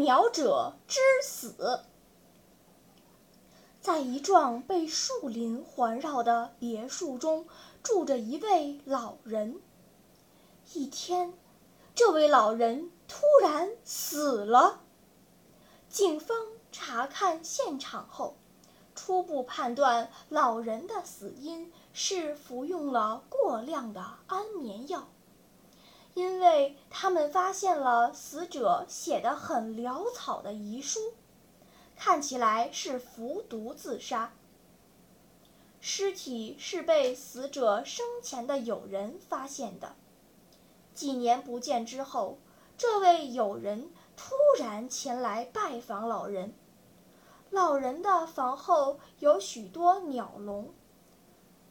鸟者之死。在一幢被树林环绕的别墅中，住着一位老人。一天，这位老人突然死了。警方查看现场后，初步判断老人的死因是服用了过量的安眠药。因为他们发现了死者写的很潦草的遗书，看起来是服毒自杀。尸体是被死者生前的友人发现的。几年不见之后，这位友人突然前来拜访老人。老人的房后有许多鸟笼，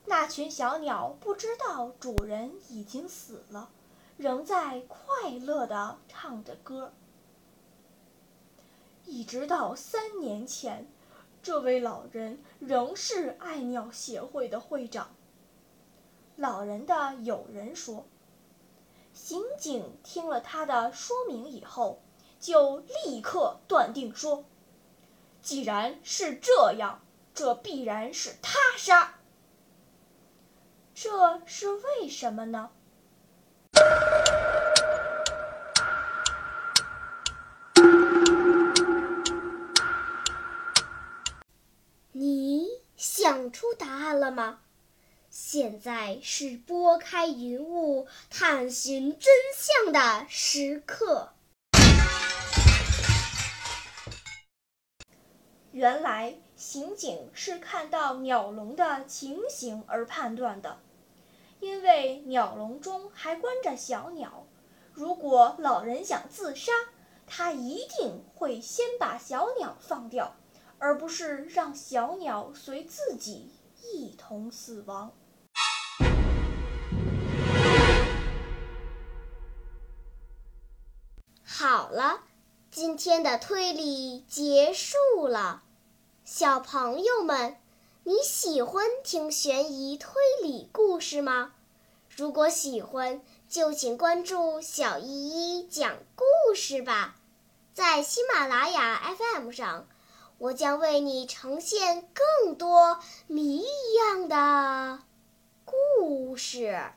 那群小鸟不知道主人已经死了。仍在快乐地唱着歌，一直到三年前，这位老人仍是爱鸟协会的会长。老人的友人说：“刑警听了他的说明以后，就立刻断定说，既然是这样，这必然是他杀。这是为什么呢？”想出答案了吗？现在是拨开云雾探寻真相的时刻。原来，刑警是看到鸟笼的情形而判断的。因为鸟笼中还关着小鸟，如果老人想自杀，他一定会先把小鸟放掉，而不是让小鸟随自己一同死亡。好了，今天的推理结束了，小朋友们。你喜欢听悬疑推理故事吗？如果喜欢，就请关注小依依讲故事吧。在喜马拉雅 FM 上，我将为你呈现更多谜一样的故事。